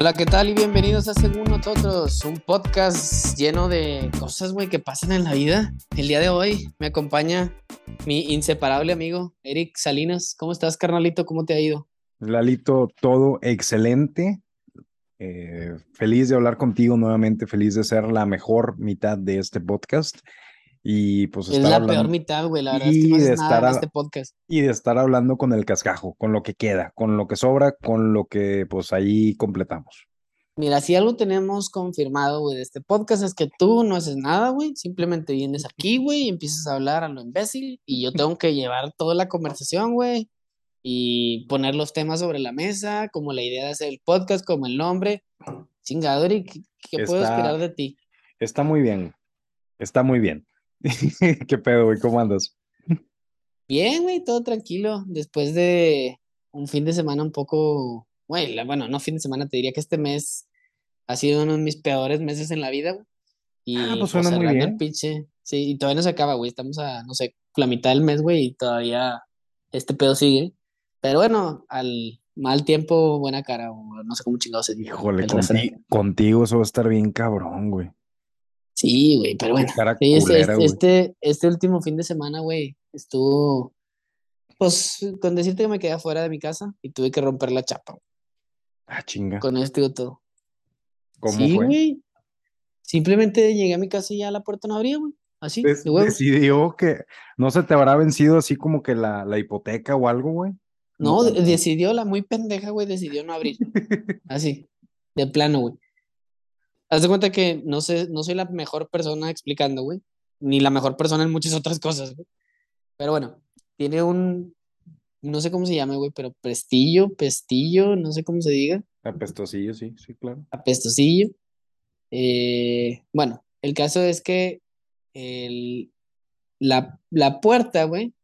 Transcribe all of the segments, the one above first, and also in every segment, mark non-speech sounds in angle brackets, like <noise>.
Hola, ¿qué tal? Y bienvenidos a Según Nosotros, un podcast lleno de cosas, güey, que pasan en la vida. El día de hoy me acompaña mi inseparable amigo, Eric Salinas. ¿Cómo estás, carnalito? ¿Cómo te ha ido? Lalito, todo excelente. Eh, feliz de hablar contigo nuevamente, feliz de ser la mejor mitad de este podcast. Y pues es la peor mitad, güey, la verdad es que no de estar en este podcast. Y de estar hablando con el cascajo, con lo que queda, con lo que sobra, con lo que pues ahí completamos. Mira, si algo tenemos confirmado, güey, de este podcast es que tú no haces nada, güey, simplemente vienes aquí, güey, y empiezas a hablar a lo imbécil y yo tengo que llevar toda la conversación, güey, y poner los temas sobre la mesa, como la idea de hacer el podcast, como el nombre. Chingador, ¿y qué, puedo esperar de ti? Está muy bien, está muy bien. <laughs> ¿Qué pedo, güey? ¿Cómo andas? Bien, güey, todo tranquilo. Después de un fin de semana un poco, güey, bueno, no fin de semana, te diría que este mes ha sido uno de mis peores meses en la vida, güey. Y ah, pues, pues suena muy bien. pinche, sí, y todavía no se acaba, güey. Estamos a, no sé, la mitad del mes, güey, y todavía este pedo sigue. Pero bueno, al mal tiempo, buena cara, o no sé cómo chingados se dice. Híjole, contigo eso va a estar bien cabrón, güey. Sí, güey, pero bueno. Este, este, este, último fin de semana, güey, estuvo, pues, con decirte que me quedé afuera de mi casa y tuve que romper la chapa. Ah, chinga. Con esto todo. ¿Cómo sí, güey. Simplemente llegué a mi casa y ya la puerta no abría, güey. Así, de Decidió que no se te habrá vencido así como que la, la hipoteca o algo, güey. No, decidió la muy pendeja, güey, decidió no abrir. <laughs> Así, de plano, güey. Haz de cuenta que no sé, no soy la mejor persona explicando, güey. Ni la mejor persona en muchas otras cosas, güey. Pero bueno, tiene un, no sé cómo se llama, güey, pero prestillo, pestillo, no sé cómo se diga. Apestosillo, sí, sí, claro. Apestosillo. Eh, bueno, el caso es que el, la, la puerta, güey,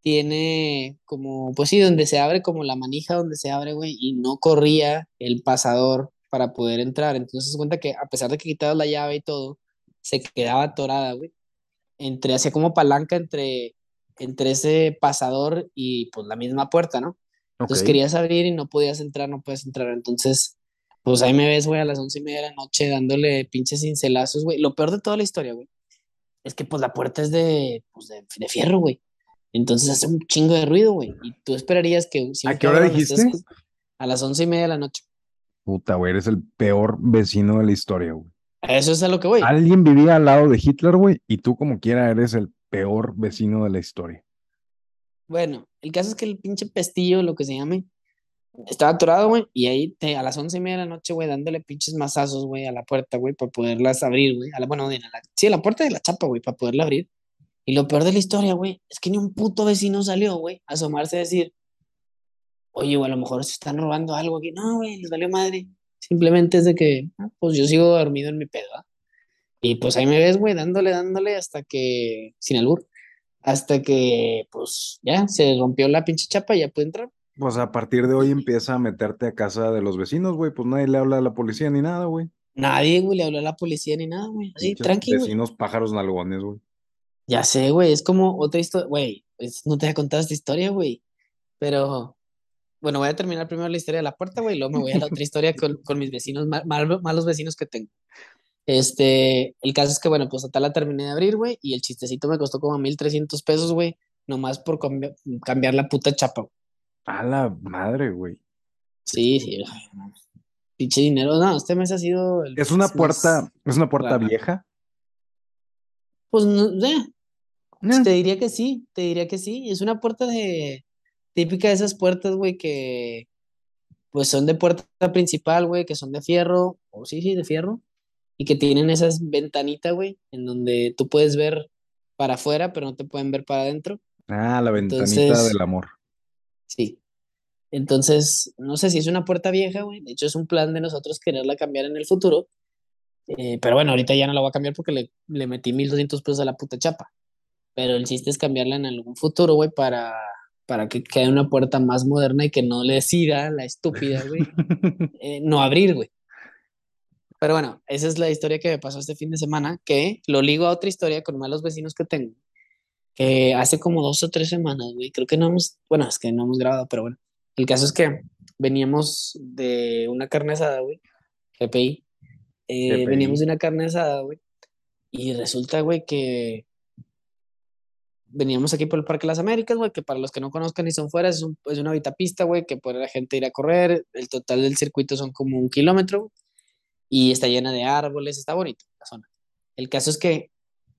tiene como, pues sí, donde se abre como la manija donde se abre, güey, y no corría el pasador para poder entrar. Entonces se cuenta que a pesar de que quitabas la llave y todo, se quedaba atorada, güey. Entre, hacía como palanca entre, entre ese pasador y pues la misma puerta, ¿no? Entonces querías abrir y no podías entrar, no puedes entrar. Entonces, pues ahí me ves, güey, a las once y media de la noche dándole pinches cincelazos, güey. Lo peor de toda la historia, güey, es que pues la puerta es de, pues, de, fierro, güey. Entonces hace un chingo de ruido, güey. Y tú esperarías que... ¿A qué hora dijiste? A las once y media de la noche. Puta, güey, eres el peor vecino de la historia, güey. Eso es a lo que voy. Alguien vivía al lado de Hitler, güey, y tú como quiera eres el peor vecino de la historia. Bueno, el caso es que el pinche pestillo, lo que se llame, estaba atorado, güey, y ahí te, a las once y media de la noche, güey, dándole pinches mazazos, güey, a la puerta, güey, para poderlas abrir, güey. A la, bueno, la, sí, a la puerta de la chapa, güey, para poderla abrir. Y lo peor de la historia, güey, es que ni un puto vecino salió, güey, a asomarse a decir, oye, a lo mejor se están robando algo aquí. No, güey, les valió madre. Simplemente es de que, ah, pues yo sigo dormido en mi pedo, ¿ah? Y pues ahí me ves, güey, dándole, dándole hasta que, sin albur, hasta que, pues ya, se rompió la pinche chapa y ya pude entrar. Pues a partir de hoy empieza a meterte a casa de los vecinos, güey, pues nadie le habla a la policía ni nada, güey. Nadie, güey, le habla a la policía ni nada, güey. Así, tranquilo. Vecinos pájaros nalgones, güey. Ya sé, güey, es como otra historia, güey, pues no te he contado esta historia, güey, pero bueno, voy a terminar primero la historia de la puerta, güey, y luego me voy a la otra historia con, con mis vecinos, malos vecinos que tengo. Este, el caso es que, bueno, pues hasta la terminé de abrir, güey, y el chistecito me costó como 1300 pesos, güey, nomás por cambiar la puta chapa. A la madre, güey. Sí, sí. Pinche dinero. No, este mes ha sido. es una puerta, es una puerta vieja. Pues no, eh. Te diría que sí, te diría que sí. Es una puerta de típica de esas puertas, güey, que pues son de puerta principal, güey, que son de fierro, o sí, sí, de fierro, y que tienen esas ventanitas, güey, en donde tú puedes ver para afuera, pero no te pueden ver para adentro. Ah, la ventanita del amor. Sí. Entonces, no sé si es una puerta vieja, güey. De hecho, es un plan de nosotros quererla cambiar en el futuro. Eh, pero bueno, ahorita ya no la voy a cambiar porque le, le metí 1200 pesos a la puta chapa. Pero el chiste es cambiarla en algún futuro, güey, para para que quede una puerta más moderna y que no le decida la estúpida, güey, <laughs> eh, no abrir, güey. Pero bueno, esa es la historia que me pasó este fin de semana, que lo ligo a otra historia con malos vecinos que tengo, que hace como dos o tres semanas, güey, creo que no hemos, bueno, es que no hemos grabado, pero bueno, el caso es que veníamos de una carne asada, güey. GPI. Eh, GPI. veníamos de una carne asada, güey. Y resulta, güey, que veníamos aquí por el Parque de las Américas, güey, que para los que no conozcan y son fuera, es, un- es una vitapista, güey, que puede la gente ir a correr. El total del circuito son como un kilómetro, y está llena de árboles, está bonito la zona. El caso es que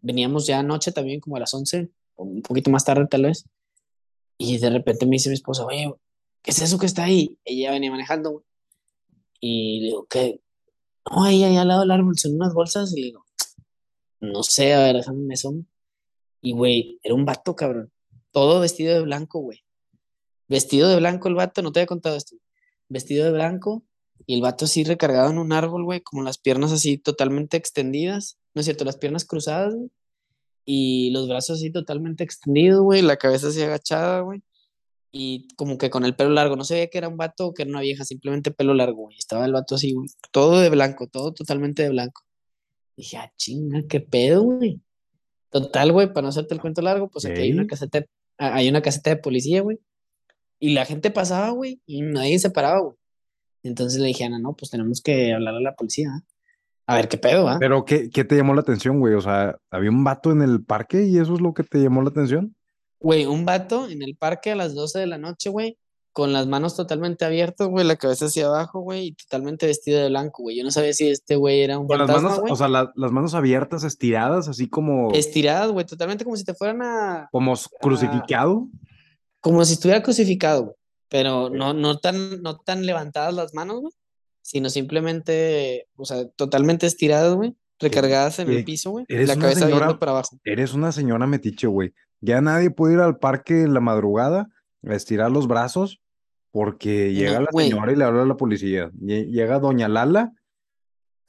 veníamos ya anoche también, como a las 11, o un poquito más tarde tal vez, y de repente me dice mi esposa, oye, ¿qué es eso que está ahí? Ella venía manejando, güey, y le digo, ¿qué? No, ahí, ahí al lado del árbol son unas bolsas, y le digo, no sé, a ver, déjame me asomo. Y, güey, era un vato, cabrón. Todo vestido de blanco, güey. Vestido de blanco el vato, no te había contado esto. Vestido de blanco y el vato así recargado en un árbol, güey, como las piernas así totalmente extendidas. No es cierto, las piernas cruzadas, güey. Y los brazos así totalmente extendidos, güey. La cabeza así agachada, güey. Y como que con el pelo largo. No se veía que era un vato o que era una vieja, simplemente pelo largo, güey. Estaba el vato así. Todo de blanco, todo totalmente de blanco. Dije, ah, chinga, qué pedo, güey. Total, güey, para no hacerte el cuento largo, pues aquí hay una caseta, ah, hay una caseta de policía, güey. Y la gente pasaba, güey, y nadie se paraba, güey. Entonces le dije Ana, no, pues tenemos que hablar a la policía. ¿ah? A ver qué pedo, ¿ah? Pero, ¿qué, qué te llamó la atención, güey? O sea, ¿había un vato en el parque y eso es lo que te llamó la atención? Güey, un vato en el parque a las 12 de la noche, güey, con las manos totalmente abiertas, güey, la cabeza hacia abajo, güey, y totalmente vestido de blanco, güey. Yo no sabía si este güey era un Con las manos, güey. o sea, la- las manos abiertas, estiradas, así como, Estiradas, güey, totalmente como si te fueran a, como crucificado. como si estuviera crucificado, güey, pero no, no tan, no tan levantadas las manos, güey, sino simplemente, o sea, totalmente estiradas, güey, recargadas en el piso, güey, la cabeza señora- viendo para abajo. Eres una señora metiche, güey. Ya nadie puede ir al parque en la madrugada a estirar los brazos porque llega No, la señora y le habla a la policía. Lle- Llega doña Lala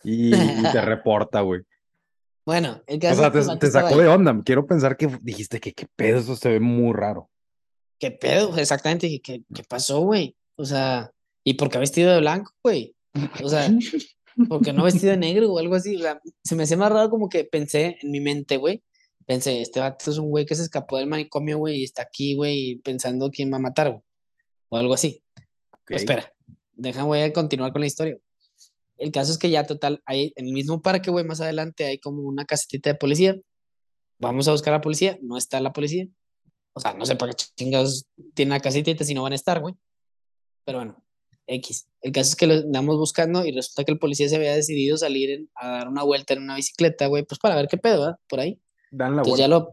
y, y te <laughs> reporta, güey. Bueno, el O caso sea, que el te, te sacó de onda. Quiero pensar que dijiste que qué pedo, eso se ve muy raro. ¿Qué pedo? Exactamente, ¿qué, qué pasó, güey? O sea, ¿y por qué vestido de blanco, güey? O sea, ¿por qué no vestido de negro o algo así? O sea, se me hacía más raro como que pensé en mi mente, güey. Pensé, este vato es un güey que se escapó del manicomio, güey, y está aquí, güey, pensando quién va a matar, güey. O algo así. Ok. Espera, déjame voy a continuar con la historia. El caso es que ya total, ahí en el mismo parque, güey, más adelante hay como una casetita de policía. Vamos a buscar a la policía, no está la policía. O sea, no sé para qué chingados tiene la casetita si no van a estar, güey. Pero bueno, X. El caso es que lo andamos buscando y resulta que el policía se había decidido salir en- a dar una vuelta en una bicicleta, güey, pues para ver qué pedo, ¿verdad? Por ahí. Dan la Entonces vuelta. ya lo,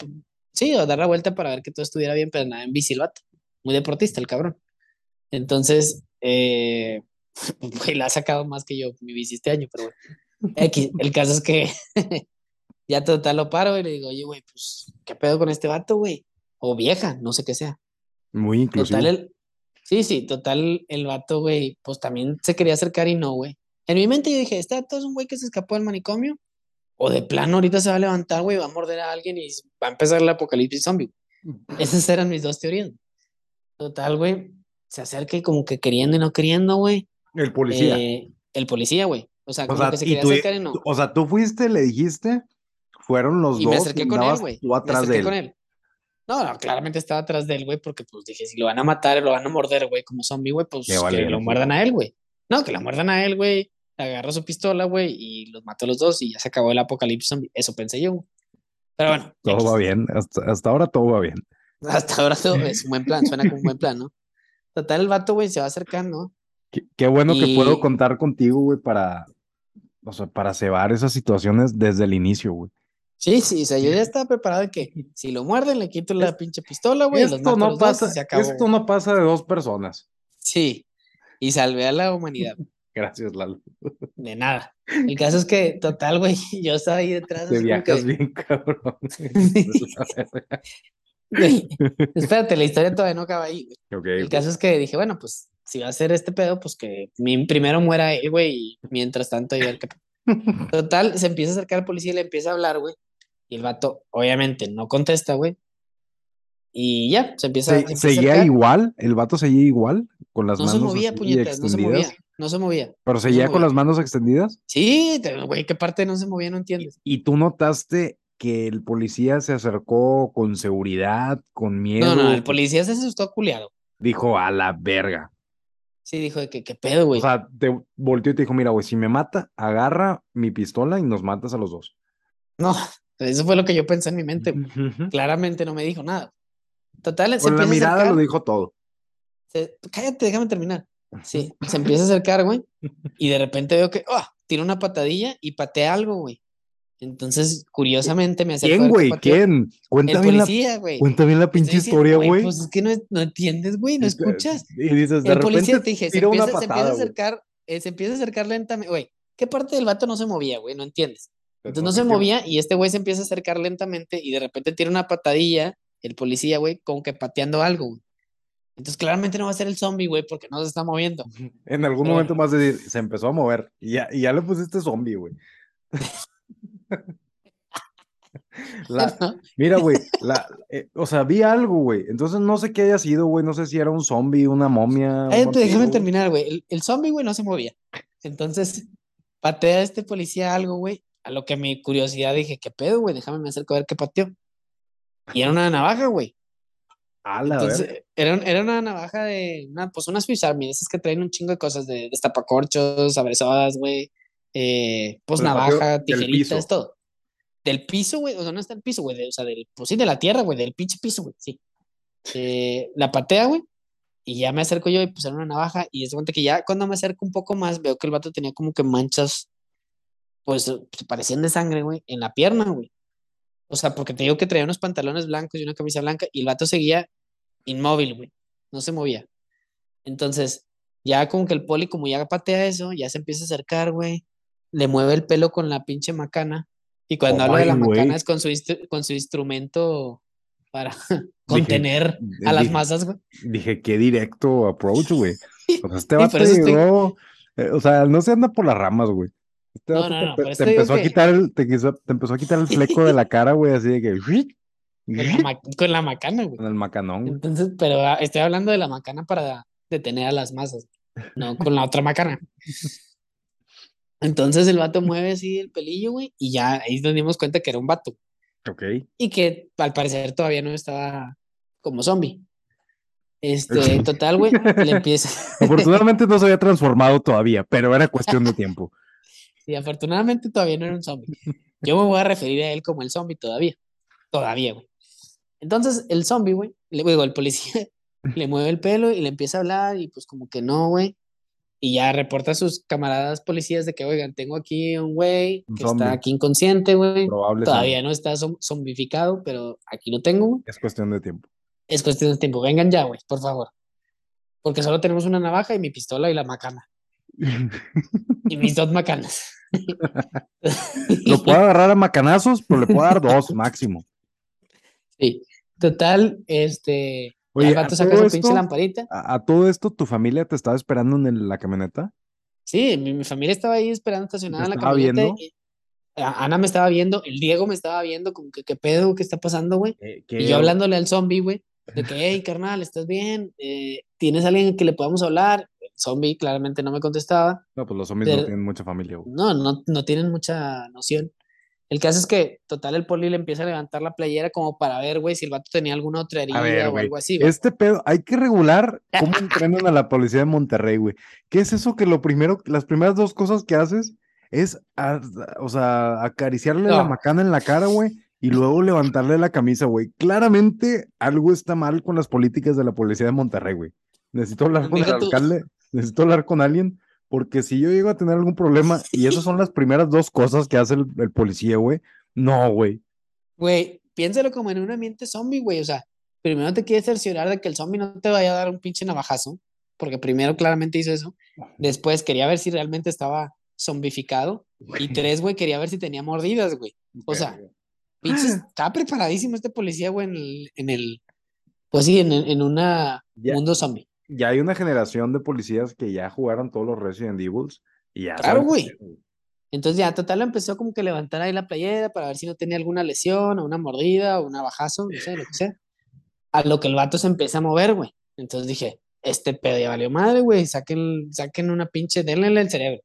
sí, a dar la vuelta para ver que todo estuviera bien, pero nada en bici el vato. Muy deportista el cabrón. Entonces, eh, <laughs> güey, la ha sacado más que yo mi bici este año, pero bueno. X, el caso es que <laughs> ya total lo paro y le digo, oye, güey, pues, ¿qué pedo con este vato, güey? O vieja, no sé qué sea. Muy inclusivo. Total, el, sí, sí, total, el vato, güey, pues también se quería acercar y no, güey. En mi mente yo dije, este vato es un güey que se escapó del manicomio, o de plano ahorita se va a levantar, güey, va a morder a alguien y va a empezar el apocalipsis zombie. Esas eran mis dos teorías. Total, güey, se acerca y como que queriendo y no queriendo, güey. El policía. Eh, el policía, güey. O sea, o, como sea, que se y quería tú, acercar y no. o sea, tú fuiste, le dijiste, fueron los Y dos me acerqué y con él, güey. tú Me atrás acerqué de él. con él. No, no, claramente estaba atrás de él, güey, porque pues dije, si lo van a matar, lo van a morder, güey, como zombie, güey, pues que lo muerdan a él, güey. No, que lo muerdan a él, güey. Agarró su pistola, güey, y los mató a los dos y ya se acabó el apocalipsis zombie. Eso pensé yo. güey. Pero bueno, Todo va bien, hasta, hasta ahora todo va bien. Hasta ahora todo <laughs> es un buen plan, suena como un buen plan, ¿no? Total, el vato, güey, se va acercando. Qué, qué bueno que puedo contar contigo, güey, para, o sea, para cebar esas situaciones desde el inicio, güey. Sí, sí, o sea, yo ya estaba preparado de que si lo muerden, le quito la Es- pinche pistola, güey, Esto no los dos y pasa, se acabó. esto no pasa de dos personas. Sí, y salvé a la humanidad. Gracias, Lalo. De nada. El caso es que, total, güey, <laughs> yo estaba ahí detrás. Te viajas que- bien, cabrón. <laughs> <laughs> Güey, Espérate, la historia todavía no acaba ahí. güey. El caso es que dije, bueno, pues si va a ser este pedo, pues que mi- primero muera él, güey, y mientras tanto yo el. Total, se empieza a acercar al policía y le empieza a hablar, güey. Y el vato, obviamente, no contesta, güey. Y ya, se empieza, se Se- empieza a seguía acercar. igual, el vato seguía igual, con las No se manos movía, así puñetas, no se movía, no se movía. Pero no se seguía con movía. las manos extendidas. Sí, güey, ¿qué parte no se movía? No entiendes. Y tú notaste que el policía se acercó con seguridad, con miedo. No, no, el policía se asustó culiado. Dijo a la verga. Sí, dijo de que qué pedo, O güey. sea, te volteó y te dijo, mira, güey, si me mata, agarra mi pistola y nos matas a los dos. No, <laughs> eso fue lo que yo pensé en mi mente. Claramente no me dijo nada. Total, se Con la mirada acercar. lo dijo todo. se- cállate, déjame terminar. Sí, <laughs> se empieza a acercar, güey. Y de repente veo que, oh, tira una patadilla y patea algo, güey. Entonces, curiosamente me a ¿Quién, güey? ¿Quién? Cuenta bien, la, policía, güey. cuenta bien la Te estoy pinche diciendo, historia, güey. Pues es que no, no entiendes, güey, no escuchas. Y dices, de El policía repente te dije, se empieza, se empieza a patada, güey. acercar, eh, se empieza a acercar lentamente, güey. ¿Qué parte del vato no se movía, güey? No entiendes. Entonces no se movía y este güey se empieza a acercar lentamente y de repente tira una patadilla, el policía, güey, como que pateando algo, güey. Entonces claramente no va a ser el zombie, güey, porque no se está moviendo. <laughs> En algún Pero momento más de decir, se empezó a mover y ya, y ya le pusiste zombie, güey. <laughs> La- <laughs> ¿no? mira, güey, la, eh, o sea, vi algo, güey. Entonces no sé qué haya sido, güey. No sé si era un zombie, una momia. un Cállate, vampiro, déjame terminar, güey. El, el zombie, güey, no se movía. Entonces, patea a este policía algo, güey. A lo que mi curiosidad dije, ¿qué pedo, güey? Déjame me acerco a ver qué pateó. Y era una navaja, güey. Entonces, era, era una navaja de, una, pues una Swiss Army, esas que traen un chingo de cosas, de destapacorchos, abrazadas, güey, eh, pues Pero pateó navaja, tijeritas, todo. Del piso, güey, o sea, no está el piso, güey, o sea, del, pues sí, de la tierra, güey, del pinche piso, güey, sí. Eh, la patea, güey, y ya me acerco yo y pues era una navaja, y es cuenta que ya cuando me acerco un poco más, veo que el vato tenía como que manchas, pues, parecían de sangre, güey, en la pierna, güey. O sea, porque te digo que traía unos pantalones blancos y una camisa blanca, y el vato seguía inmóvil, güey. No se movía. Entonces, ya como que el poli, como ya patea eso, ya se empieza a acercar, güey. Le mueve el pelo con la pinche macana. Y cuando hablo de la güey. macana es con su, con su instrumento para <laughs> contener a las dije- masas, güey. Dije, qué directo approach, güey. <laughs> O sea, este vato llegó, eh, o sea, no se anda por las ramas, güey. Este No, vato no, te, no, te- te empezó a que- quitar el, te, quiso- te empezó a quitar el fleco de la <laughs> cara, güey, así de que Con la, ma- con la macana, güey. con el macanón, güey. Entonces, pero ah, estoy hablando de la macana para detener a las masas, no con la otra macana. <laughs> Entonces el vato mueve así el pelillo, güey, y ya ahí nos dimos cuenta que era un vato. Ok. y que al parecer todavía no estaba como zombie. Este, total, güey, le empieza. <laughs> Afortunadamente no se había transformado todavía, pero era cuestión de tiempo. Y afortunadamente todavía no era un zombie. Yo me voy a referir a él como el zombie todavía. Todavía, güey. Entonces, el zombie, güey, le digo, el policía <laughs> le mueve el pelo y le empieza a hablar y pues como que no, güey. Y ya reporta a sus camaradas policías de que, oigan, tengo aquí un güey que zombie. está aquí inconsciente, güey. Todavía no está zom- zombificado, pero aquí lo tengo, güey. Es cuestión de tiempo. Es cuestión de tiempo. Vengan ya, güey, por favor. Porque solo tenemos una navaja y mi pistola y la macana. <laughs> Y mis dos macanas. Lo <laughs> puedo agarrar a macanazos, pero le puedo dar dos máximo. Sí. Total, este. Oye, a todo esto- pinche lamparita. A, a todo esto, ¿tu familia te estaba esperando en el- la camioneta? Sí, mi, mi familia estaba ahí esperando estacionada en la camioneta. viendo? y- a- Ana me estaba viendo, el Diego me estaba viendo, como que qué pedo, qué está pasando, güey. Eh, Y yo hablándole al zombie, güey, de que, hey, carnal, ¿estás bien? Eh, ¿Tienes alguien que le podamos hablar? Zombie claramente no me contestaba. No, pues los zombies no tienen mucha familia, güey. No, no, no tienen mucha noción. El caso es que, total, el poli le empieza a levantar la playera como para ver, güey, si el vato tenía alguna otra herida ver, o algo así, güey. Este pedo, hay que regular cómo entrenan a la policía de Monterrey, güey. ¿Qué es eso que lo primero, las primeras dos cosas que haces es, a- o sea, acariciarle la macana en la cara, güey, y luego levantarle la camisa, güey? Claramente algo está mal con las políticas de la policía de Monterrey, güey. Necesito hablar con el alcalde, necesito hablar con alguien, porque si yo llego a tener algún problema y esas son las primeras dos cosas que hace el, el policía, güey, no, güey. Güey, piénsalo como en un ambiente zombie, güey. O sea, primero te quieres cerciorar de que el zombie no te vaya a dar un pinche navajazo, porque primero claramente hizo eso. Después quería ver si realmente estaba zombificado. Y tres, güey, quería ver si tenía mordidas, güey. O sea, pinches, <gasps> estaba preparadísimo este policía, güey, en el, en el, pues sí, en, en una Ya. mundo zombie. Ya hay una generación de policías que ya jugaron todos los Resident Evils y ya Claro, güey. Entonces ya, total, empezó como que a levantar ahí la playera para ver si no tenía alguna lesión o una mordida o un navajazo, no sé, lo que sea. A lo que el vato se empieza a mover, güey. Entonces dije, este pedo ya valió madre, güey, saquen, saquen una pinche, denle el cerebro.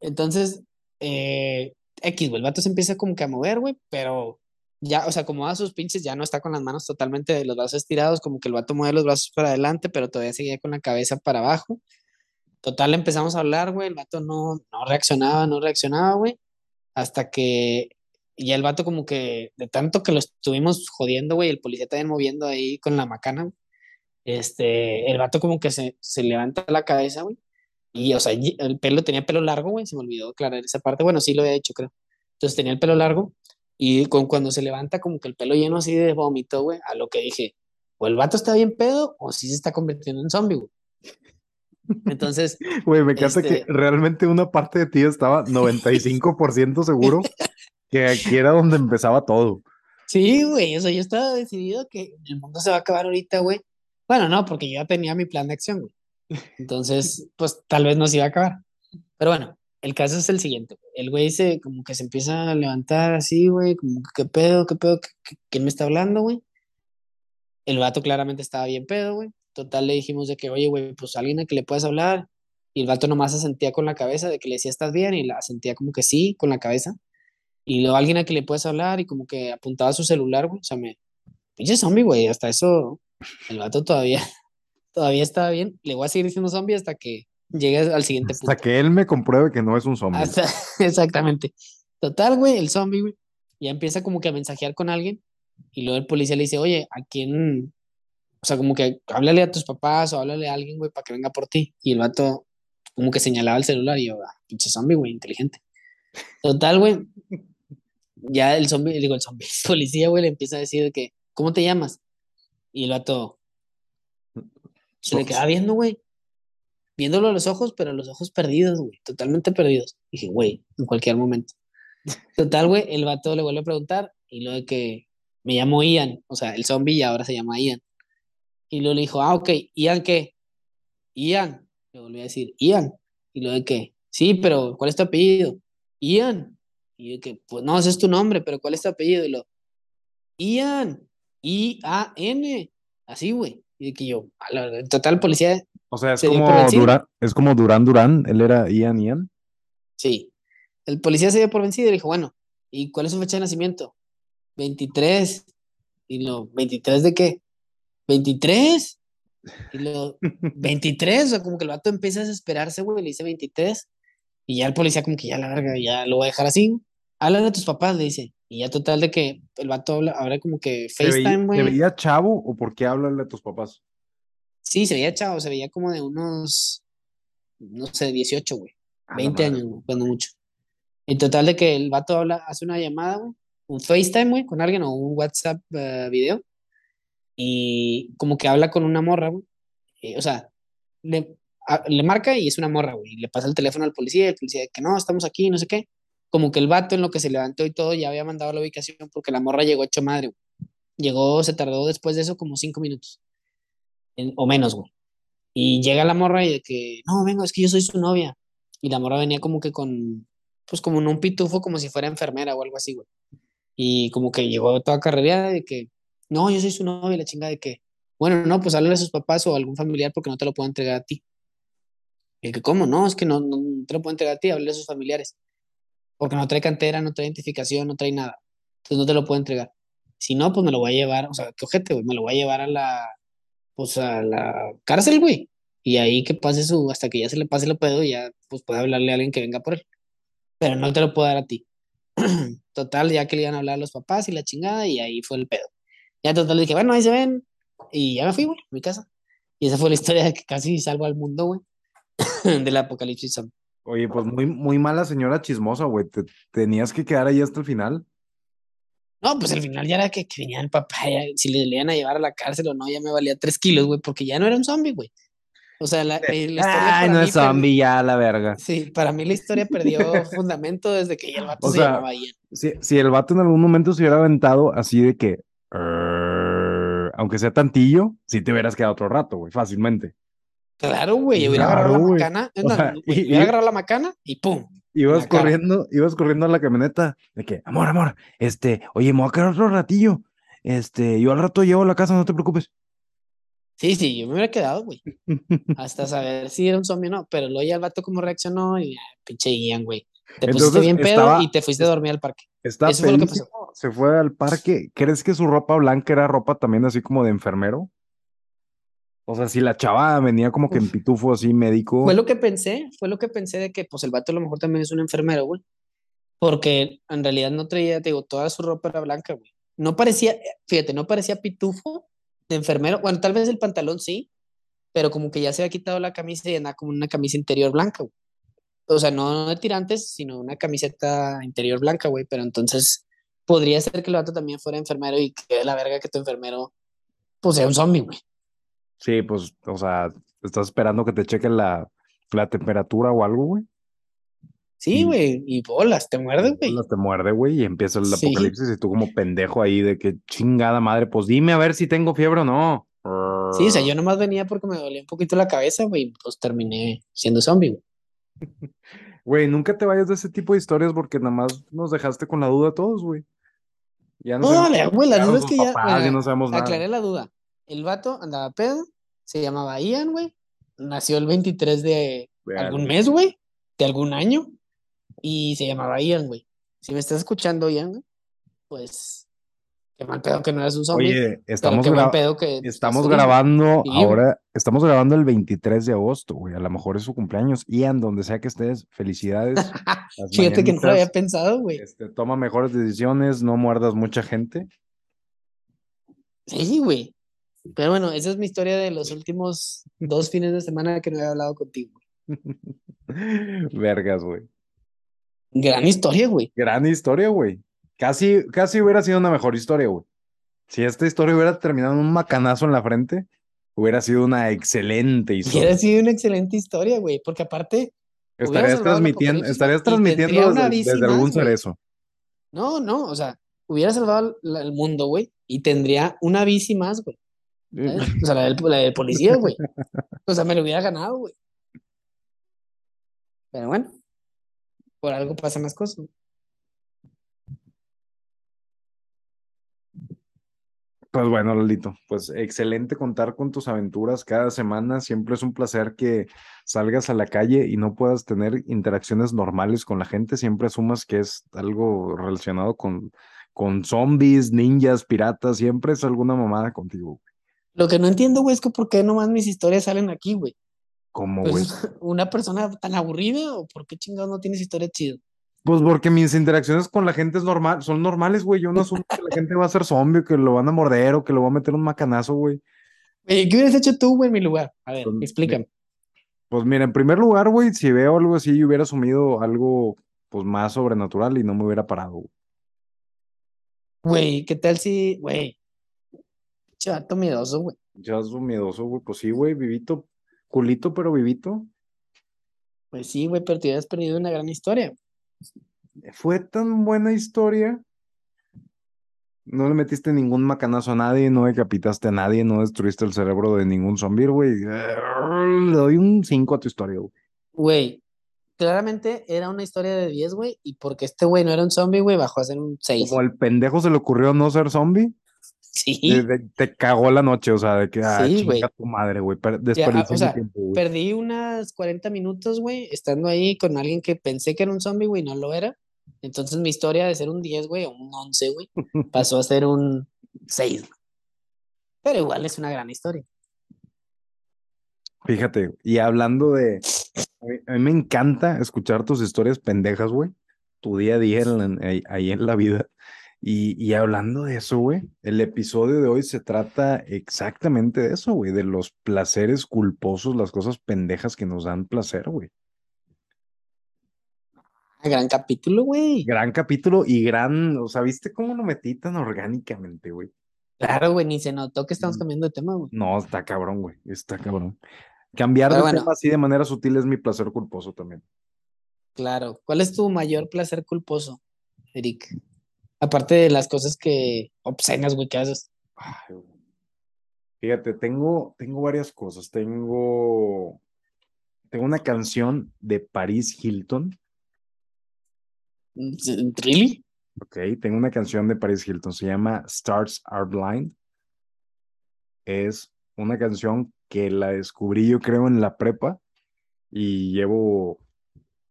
Entonces, eh, X, güey, el vato se empieza como que a mover, güey, pero ya, o sea, como a sus pinches, ya no está con las manos totalmente, los brazos estirados, como que el vato mueve los brazos para adelante, pero todavía seguía con la cabeza para abajo. Total, empezamos a hablar, güey. El vato no, no reaccionaba, no reaccionaba, güey. Hasta que ya el vato, como que de tanto que lo estuvimos jodiendo, güey, el policía también moviendo ahí con la macana, este, el vato como que se, se levanta la cabeza, güey. Y, o sea, el pelo tenía pelo largo, güey. Se me olvidó aclarar esa parte. Bueno, sí lo había hecho, creo. Entonces tenía el pelo largo. Y con, cuando se levanta, como que el pelo lleno así de vómito, güey, a lo que dije, o el vato está bien pedo, o sí se está convirtiendo en zombie, güey. Entonces. <laughs> Güey, me encanta que este realmente una parte de ti estaba <laughs> 95% seguro que aquí era donde empezaba todo. Sí, güey, o sea, yo estaba decidido que el mundo se va a acabar ahorita, güey. Bueno, no, porque yo ya tenía mi plan de acción, güey. Entonces, pues tal vez no se iba a acabar. Pero bueno, el caso es el siguiente. El güey se, como que se empieza a levantar así, güey, como que qué pedo, qué pedo, ¿quién me está hablando, güey? El vato claramente estaba bien pedo, güey. Total, le dijimos de que, oye, güey, pues alguien a que le puedas hablar. Y el vato nomás se sentía con la cabeza de que le decía, ¿estás bien? Y la sentía como que sí, con la cabeza. Y luego alguien a que le puedes hablar y como que apuntaba su celular, güey. O sea, me. Pinche zombie, güey. Hasta eso, el vato todavía, <laughs> todavía estaba bien. Le voy a seguir diciendo zombie hasta que llegue al siguiente punto. Hasta que él me compruebe que no es un zombie. <laughs> exactamente. Total, güey, el zombie, güey. Ya empieza como que a mensajear con alguien. Y luego el policía le dice, oye, ¿a quién, o sea, como que háblale a tus papás o háblale a alguien, güey, para que venga por ti. Y el vato como que señalaba el celular y yo, ah, pinche zombie, güey, inteligente. Total, güey. Ya el zombie, digo, el zombie, <laughs> el policía, güey, le empieza a decir que, ¿cómo te llamas? Y el vato se le queda viendo, güey. Viéndolo a los ojos, pero los ojos perdidos, güey, totalmente perdidos. dije, güey, en cualquier momento. Total, güey, el vato le vuelve a preguntar y lo de que me llamo Ian, o sea, el zombie ahora se llama Ian. Y luego le dijo, ah, ok, ¿Ian qué? Ian. Le volví a decir, Ian. Y luego de qué? Sí, pero ¿cuál es tu apellido? Ian. Y yo que, pues no, ese es tu nombre, pero ¿cuál es tu apellido? Y lo, Ian. I-A-N. Así, güey. Y que yo, a la, total, policía. O sea, es como, Durán, es como Durán Durán, él era Ian Ian. Sí. El policía se dio por vencido y dijo, bueno, ¿y cuál es su fecha de nacimiento? 23. Y lo, ¿23 de qué? 23. Y luego, 23, o sea, como que el vato empieza a desesperarse, güey, le dice 23. Y ya el policía como que ya la verga, ya lo voy a dejar así. Háblale a tus papás, le dice. Y ya total de que el vato habla, habla como que FaceTime, güey. ¿Se veía chavo o por qué háblale a tus papás? Sí, se veía chavo, se veía como de unos, no sé, 18, güey. 20 años, güey, cuando mucho. En total de que el vato habla, hace una llamada, güey, un FaceTime, güey, con alguien o un WhatsApp uh, video y como que habla con una morra, güey. Eh, o sea, le, le, marca y es una morra, güey. Le pasa el teléfono al policía y el policía que no, estamos aquí, no sé qué. Como que el vato en lo que se levantó y todo ya había mandado la ubicación porque la morra llegó hecho madre, güey. Llegó, se tardó después de eso como cinco minutos. O menos, güey. Y llega la morra y de que, no, vengo, es que yo soy su novia. Y la morra venía como que con, pues como en un pitufo, como si fuera enfermera o algo así, güey. Y como que llegó toda carrera de que, no, yo soy su novia, la chinga de que, bueno, no, pues háblale a sus papás o a algún familiar porque no te lo puedo entregar a ti. Y que, ¿cómo? No, es que no, no, te lo puedo entregar a ti, háblale a sus familiares. Porque no trae cantera, no trae identificación, no trae nada. Entonces no te lo puedo entregar. Si no, pues me lo voy a llevar, o sea, qué güey, me lo voy a llevar a la, pues a la cárcel, güey. Y ahí que pase su, hasta que ya se le pase lo pedo, ya pues puede hablarle a alguien que venga por él. Pero no te lo puedo dar a ti. <clears throat> Total, ya que le iban a hablar a los papás y la chingada, y ahí fue el pedo. Ya total dije, bueno, ahí se ven. Y ya me fui, güey, a mi casa. Y esa fue la <laughs> historia de que casi salvo al mundo, güey, <clears throat> del apocalipsis Oye, pues muy, muy mala señora chismosa, güey. Te tenías que quedar ahí hasta el final. No, pues al final ya era que, venía el papá, si le, le iban a llevar a la cárcel o no, ya me valía tres kilos, güey, porque ya no era un zombie, güey. O sea, la, eh, historia. Ay, no es zombie, ya la verga. Sí, para mí la historia perdió <laughs> fundamento desde que ya el vato se llamaba Ian. Si, si, el vato en algún momento se hubiera aventado así de que, aunque sea tantillo, si te hubieras quedado otro rato, güey, fácilmente. Claro, güey, hubiera agarrado la macana, y, hubiera agarrado la macana y pum. Ibas corriendo, ibas corriendo a la camioneta de que, amor, amor, este, oye, me voy a quedar otro ratillo. Este, yo al rato llevo a la casa, no te preocupes. Sí, sí, yo me hubiera quedado, güey. Hasta saber si era un zombie o no. Pero luego ya el vato como reaccionó y pinche Ian, güey. Te pusiste bien pedo y te fuiste a dormir al parque. Eso fue lo que pasó. Se fue al parque. ¿Crees que su ropa blanca era ropa también así como de enfermero? O sea, si la chava venía como que en Uf. pitufo así médico. Fue lo que pensé, fue lo que pensé de que pues el vato a lo mejor también es un enfermero, güey. Porque en realidad no traía, te digo, toda su ropa era blanca, güey. No parecía, fíjate, no parecía pitufo de enfermero. Bueno, tal vez el pantalón sí, pero como que ya se había quitado la camisa y andaba como una camisa interior blanca, güey. O sea, no de tirantes, sino una camiseta interior blanca, güey. Pero entonces podría ser que el vato también fuera enfermero y que la verga que tu enfermero, pues sea un zombie, güey. Sí, pues, o sea, estás esperando que te chequen la, la temperatura o algo, güey. Sí, güey, y bolas, te muerde, güey. bolas te muerde, güey, y empieza el Sí, apocalipsis y tú como pendejo ahí de que chingada madre, pues dime a ver si tengo fiebre o no. sí, o sea, yo nomás venía porque me dolía un poquito la cabeza, güey, y pues terminé siendo zombie, güey. <laughs> Güey, nunca te vayas de ese tipo de historias porque nada más nos dejaste con la duda todos, güey. Ya no güey, la duda es que ya, papás, ya no sabemos nada. aclaré la duda. El vato andaba pedo, se llamaba Ian, güey, nació el 23 de algún mes, güey, de algún año, y se llamaba Ian, güey. Si me estás escuchando, Ian, pues, qué mal pedo que no eras un zombie, Oye, estamos, gra- pedo que estamos grabando ahora, estamos grabando el 23 de agosto, güey. A lo mejor es su cumpleaños. Ian, donde sea que estés, felicidades. <laughs> Fíjate que no lo había pensado, güey. este, toma mejores decisiones, no muerdas mucha gente. Sí, güey. Pero bueno, esa es mi historia de los últimos dos fines de semana que no he hablado contigo. <laughs> Vergas, güey. Gran historia, güey. Gran historia, güey. Casi, casi hubiera sido una mejor historia, güey. Si esta historia hubiera terminado en un macanazo en la frente, hubiera sido una excelente historia. Hubiera sido una excelente historia, güey, porque aparte Estarías transmitiendo, estarías transmitiendo desde, algún güey. cerezo. No, no, o sea, hubiera salvado el, el mundo, güey, y tendría una bici más, güey. ¿Sabes? O sea, la del, la del policía, güey. O sea, me lo hubiera ganado, güey. Pero bueno, por algo pasan las cosas. güey. Pues bueno, Lolito, pues excelente contar con tus aventuras cada semana. Siempre es un placer que salgas a la calle y no puedas tener interacciones normales con la gente. Siempre asumas que es algo relacionado con, con zombies, ninjas, piratas. Siempre es alguna mamada contigo. Lo que no entiendo, güey, es que por qué nomás mis historias salen aquí, güey. ¿Cómo, güey? Pues <laughs> una persona tan aburrida o por qué chingados no tienes historia chida. Pues porque mis interacciones con la gente es normal, son normales, güey. Yo no asumo que la <laughs> gente va a ser zombie, que lo van a morder o que lo va a meter un macanazo, güey. ¿qué hubieras hecho tú, güey, en mi lugar? A ver, Pues, explícame. Pues mira, en primer lugar, güey, si veo algo así, yo hubiera asumido algo pues más sobrenatural y no me hubiera parado. güey. Güey, ¿qué tal si, güey, chato miedoso, güey? Un miedoso, güey. Pues sí, güey, vivito, culito, pero vivito. Pues sí, güey, pero te hubieras perdido una gran historia. Fue tan buena historia. No le metiste ningún macanazo a nadie, no decapitaste a nadie, no destruiste el cerebro de ningún zombie, güey. Le doy un 5 a tu historia, güey. Güey, claramente era una historia de 10, güey, y porque este güey no era un zombie, güey, bajó a ser un 6. Como el pendejo se le ocurrió no ser zombie, Sí, de- de- te cagó la noche, o sea, de que, ah, Sí, chinga güey. tu madre, güey. o sea, tiempo, perdí unas 40 minutos, güey, estando ahí con alguien que pensé que era un zombie, güey, no lo era. Entonces mi historia de ser un 10, güey, o un 11, güey, <laughs> pasó a ser un 6. güey. Pero igual es una gran historia. Fíjate, y hablando de. A mí, a mí me encanta escuchar tus historias pendejas, güey. Tu día a día en la- ahí, ahí en la vida. Y, y hablando de eso, güey, el episodio de hoy se trata exactamente de eso, güey, de los placeres culposos, las cosas pendejas que nos dan placer, güey. Gran capítulo, güey. Gran capítulo y gran, o sea, ¿viste cómo lo metí tan orgánicamente, güey? Claro, güey, ni se notó que estamos Mm. cambiando de tema, güey. No, está cabrón, güey, está cabrón. Cambiar Pero de bueno. tema así de manera sutil es mi placer culposo también. Claro. ¿Cuál es tu mayor placer culposo, Eric? Aparte de las cosas que obscenas, güey, que haces. Ay. Fíjate, tengo, tengo varias cosas. Tengo, tengo una canción de Paris Hilton. ¿Really? Ok, tengo una canción de Paris Hilton. Se llama Stars Are Blind. Es una canción que la descubrí, yo creo, en la prepa y llevo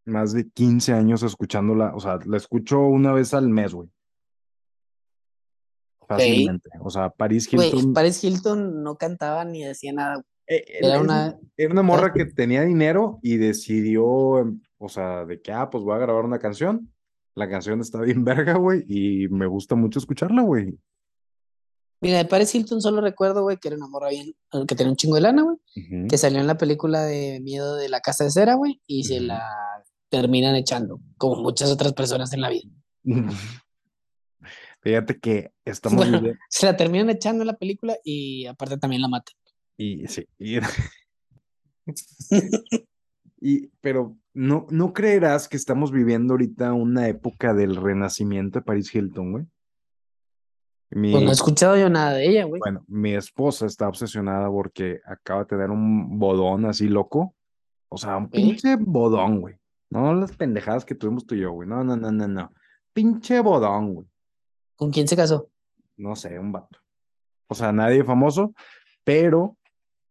más de 15 años escuchándola. O sea, la escucho una vez al mes, güey. Fácilmente. O sea, Paris Hilton. Paris Hilton no cantaba ni decía nada. Eh, eh, Era una. Era una morra que tenía dinero y decidió, o sea, de que, ah, pues voy a grabar una canción. La canción está bien <laughs> verga, güey, y me gusta mucho escucharla, güey. Mira, de Paris Hilton solo recuerdo, güey, que era una morra bien. Que tenía un chingo de lana, güey. Que salió en la película de Miedo de la Casa de Cera, güey. Y se la terminan echando. Como muchas otras personas en la vida. <laughs> Fíjate que estamos Bueno, viviendo. se la terminan echando en la película y aparte también la matan. Y sí. Y, <laughs> y- pero no, no creerás que estamos viviendo ahorita una época del renacimiento de Paris Hilton, güey. Mi, Pues no he escuchado yo nada de ella, güey. bueno, mi esposa está obsesionada porque acaba de tener un bodón así loco. O sea, un pinche bodón, güey. No las pendejadas que tuvimos tú y yo, güey. No, no, no, no, no. Pinche bodón, güey. ¿Con quién se casó? No sé, un vato. O sea, nadie famoso, pero,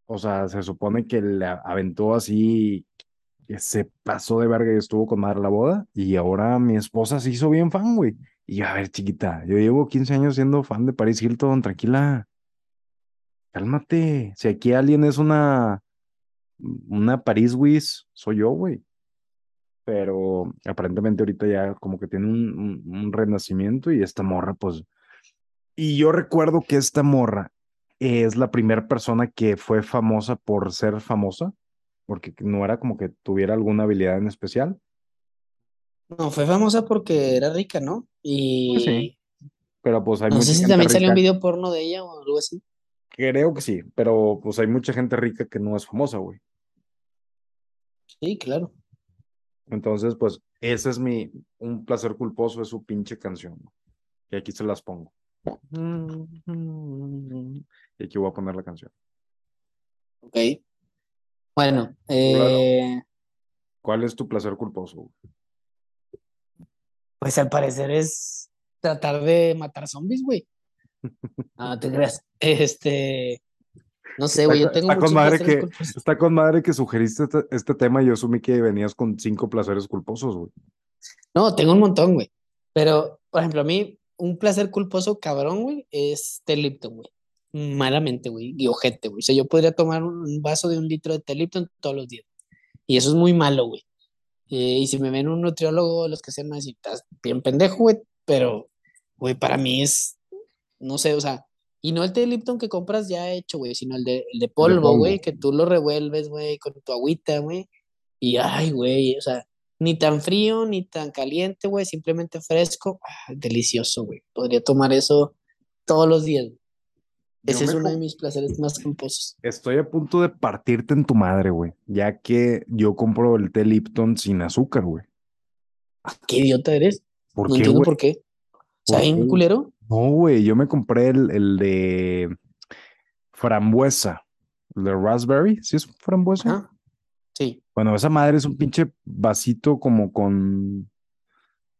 o sea, se supone que le aventó así, que se pasó de verga y estuvo con madre la boda, y ahora mi esposa se hizo bien fan, güey. Y a ver, chiquita, yo llevo 15 años siendo fan de Paris Hilton, tranquila. Cálmate. Si aquí alguien es una, una Paris Wiz, soy yo, güey. Pero aparentemente ahorita ya como que tiene un, un- un renacimiento y esta morra, pues. Y yo recuerdo que esta morra es la primera persona que fue famosa por ser famosa, porque no era como que tuviera alguna habilidad en especial. No, fue famosa porque era rica, ¿no? Y Pues sí, Pero pues hay no mucha sé si gente también salió un rica. video porno de ella o algo así. Creo que sí, pero pues hay mucha gente rica que no es famosa, güey. Sí, claro. Entonces, pues, ese es mi, un placer culposo, es su pinche canción. ¿no? Y aquí se las pongo. <laughs> Y aquí voy a poner la canción. Ok. Bueno, eh, ¿Cuál es tu placer culposo? güey? pues al parecer es tratar de matar zombies, güey. No, <laughs> te creas. Este, no sé, güey, yo tengo está con madre que- culposos. Está con madre que sugeriste este, este tema y yo asumí que venías con cinco placeres culposos, güey. No, tengo un montón, güey. Pero, por ejemplo, a mí, un placer culposo cabrón, güey, es té Lipton, güey. Malamente, güey, y ojete, güey. O sea, yo podría tomar un vaso de un litro de té Lipton todos los días. Y eso es muy malo, güey. Eh, y si me ven un nutriólogo, los que sean más, estás bien pendejo, güey. Pero, güey, para mí es, no sé, o sea, y no el té Lipton que compras ya hecho, güey, sino el de, el de polvo, güey, que tú lo revuelves, güey, con tu agüita, güey. Y, ay, güey, o sea, ni tan frío, ni tan caliente, güey, simplemente fresco. Ah, delicioso, güey. Podría tomar eso todos los días. Yo Ese es uno de mis placeres más culposos. Estoy a punto de partirte en tu madre, güey. Ya que yo compro el té Lipton sin azúcar, güey. ¿Qué idiota eres? ¿Por no qué, entiendo por qué. ¿Por ¿hay qué? un culero? No, güey, yo me compré el, el de frambuesa, el de raspberry, ¿sí es frambuesa? Ajá. Sí. Bueno, esa madre es un pinche vasito como con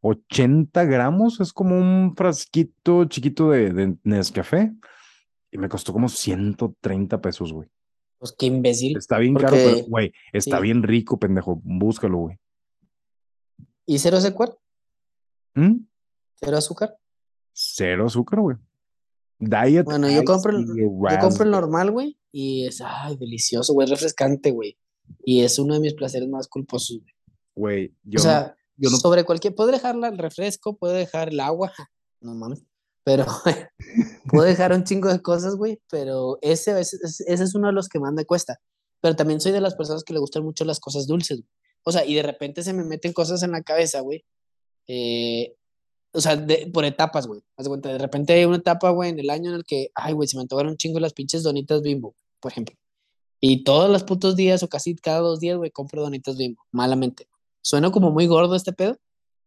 80 gramos, es como un frasquito chiquito de, de Nescafé y me costó como 130 pesos, güey. Pues qué imbécil. Está bien caro, pero, güey, está sí. bien rico, pendejo, búscalo, güey. ¿Y cero azúcar? ¿Mm? ¿Cero azúcar? Cero azúcar, güey. Diet Bueno, yo compro el- Yo compro el normal, güey, y es, ay, delicioso, güey, refrescante, güey. Y es uno de mis placeres más culposos, güey. Güey, yo O no- sea, yo no- sobre cualquier, puedo dejarla el refresco, puedo dejar el agua, <laughs> no mames, pero <laughs> puedo dejar un chingo de cosas, güey, pero ese, ese, ese es uno de los que más me cuesta. Pero también soy de las personas que le gustan mucho las cosas dulces, güey. O sea, y de repente se me meten cosas en la cabeza, güey. eh, o sea, por etapas, güey. Haz de cuenta, de repente hay una etapa, güey, en el año en el que, ay, güey, se me antojaron un chingo las pinches donitas bimbo, por ejemplo. Y todos los putos días o casi cada dos días, güey, compro donitas bimbo, malamente. Suena como muy gordo este pedo,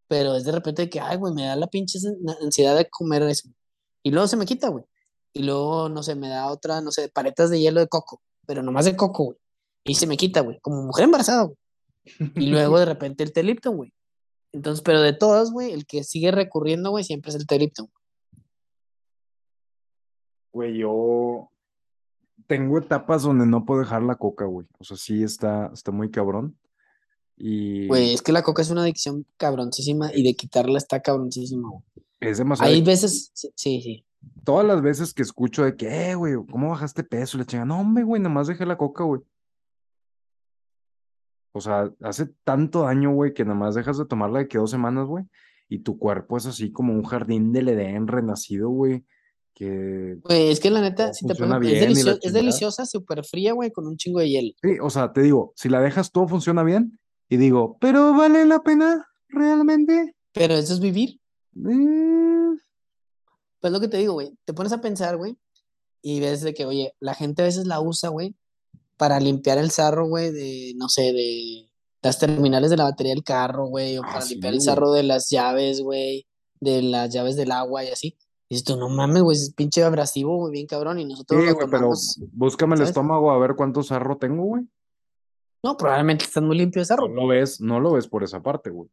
pero es de repente que, ay, güey, me da la pinche ansiedad de comer eso. Y luego se me quita, güey. Y luego, no sé, me da otra, no sé, paletas de hielo de coco, pero nomás de coco, güey. Y se me quita, güey, como mujer embarazada, güey. Y luego de repente el té Lipton, güey. Entonces, pero de todas, güey, el que sigue recurriendo, güey, siempre es el té Lipton. Güey, yo tengo etapas donde no puedo dejar la coca, güey. O sea, sí está, está muy cabrón. Y Güey, es que la coca es una adicción cabroncísima y de quitarla está cabroncísima, güey. es demasiado. Hay veces, sí, sí, todas las veces que escucho de que, eh, güey, ¿cómo bajaste peso? Le chinga, no, hombre, güey, nada más dejé la coca, güey. O sea, hace tanto daño, güey, que nada más dejas de tomarla de que dos semanas, güey, y tu cuerpo es así como un jardín del Edén renacido, güey, que Güey, es que la neta, si te pones, es, bien delicio- es deliciosa, súper fría, güey, con un chingo de hielo. Sí, o sea, te digo, si la dejas todo funciona bien, y digo, pero ¿vale la pena realmente? Pero eso es vivir. Mm, Pues lo que te digo, güey, te pones a pensar, güey, y ves de que, oye, la gente a veces la usa, güey, para limpiar el sarro, güey, de, no sé, de las terminales de la batería del carro, güey, o Ah, para sí, limpiar el sarro de las llaves, güey, de las llaves del agua y así. Y tú, no mames, güey, es pinche abrasivo, güey, bien cabrón, y nosotros Sí, lo pero búscame el estómago a ver cuánto sarro tengo, güey. No, probablemente estás muy limpio de No sarro. lo ves, no lo ves por esa parte, güey.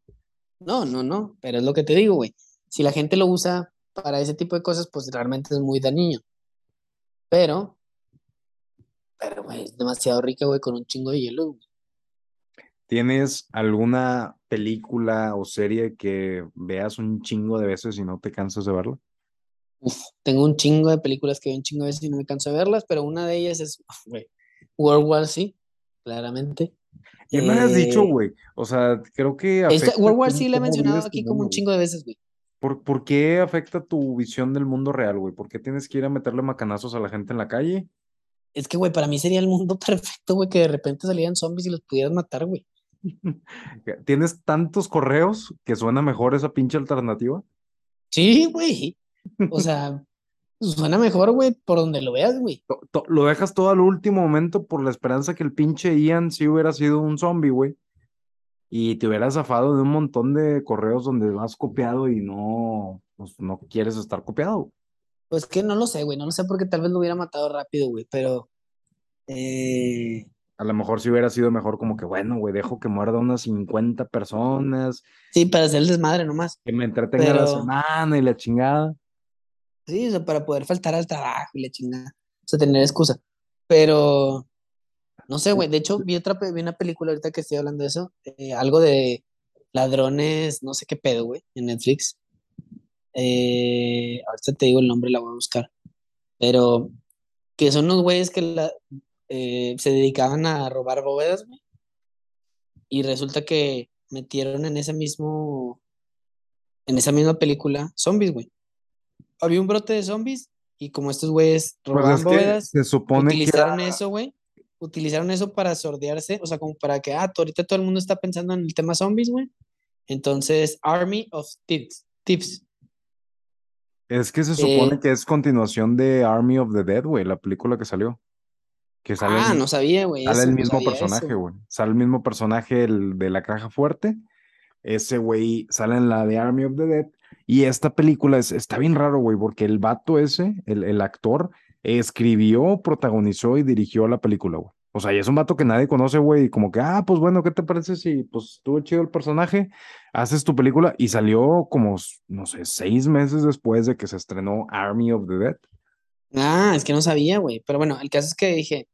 No, no, no, pero es lo que te digo, güey. Si la gente lo usa para ese tipo de cosas, pues realmente es muy dañino. Pero, pero, güey, es demasiado rica, güey, con un chingo de hielo. güey. ¿Tienes alguna película o serie que veas un chingo de veces y no te cansas de verla? Uf, tengo un chingo de películas que veo un chingo de veces y no me canso de verlas, pero una de ellas es, güey, World War Z, claramente. Ya me has dicho, Eh, güey. O sea, creo que esta- World War Z la he mencionado aquí como mundo, un chingo de veces, güey. ¿Por, por qué afecta tu visión del mundo real, güey? ¿Por qué tienes que ir a meterle macanazos a la gente en la calle? Es que, güey, para mí sería el mundo <laughs> perfecto, güey, que de repente salieran zombies y los pudieras matar, güey. <laughs> ¿Tienes tantos correos que suena mejor esa pinche alternativa? Sí, güey. O sea, <laughs> suena mejor, güey, por donde lo veas, güey. Lo dejas todo al último momento por la esperanza que el pinche Ian sí hubiera sido un zombie, güey. Y te hubieras zafado de un montón de correos donde vas copiado y no, pues, no quieres estar copiado. Pues que no lo sé, güey, no lo sé porque tal vez lo hubiera matado rápido, güey, pero... eh, A lo mejor sí hubiera sido mejor como que, bueno, güey, dejo que muerda unas 50 personas, sí, para hacer el desmadre nomás. que me entretenga la semana y la chingada. Sí, o sea, para poder faltar al trabajo y la chingada. O sea, tener excusa. Pero, no sé, güey. De hecho, vi otra, vi una película ahorita que estoy hablando de eso. eh, algo de ladrones, no sé qué pedo, güey, en Netflix. Eh, ahorita te digo el nombre, la voy a buscar. Pero, que son unos güeyes que la- eh, se dedicaban a robar bóvedas, güey. Y resulta que metieron en ese mismo, en esa misma película, zombies, güey había un brote de zombies y como estos güeyes Pues robaban es que bóvedas, se supone que utilizaron era- eso, güey. Utilizaron eso para sordearse, o sea, como para que, ah, ahorita todo el mundo está pensando en el tema zombies, güey. Entonces, Army of Thieves. Thieves. Es que se supone Eh, que es continuación de Army of the Dead, güey, la película que salió. Que sale Ah, el- no sabía, güey. Sale el mismo personaje, güey. Sale el mismo personaje el de la caja fuerte. Ese güey sale en la de Army of the Dead. Y esta película es, está bien raro, güey, porque el vato ese, el, el actor, escribió, protagonizó y dirigió la película, güey. O sea, y es un vato que nadie conoce, güey. Y como que, ah, pues bueno, ¿qué te parece si pues estuvo chido el personaje? Haces tu película y salió como, no sé, seis meses después de que se estrenó Army of the Dead. Ah, es que no sabía, güey. Pero bueno, el caso es que dije,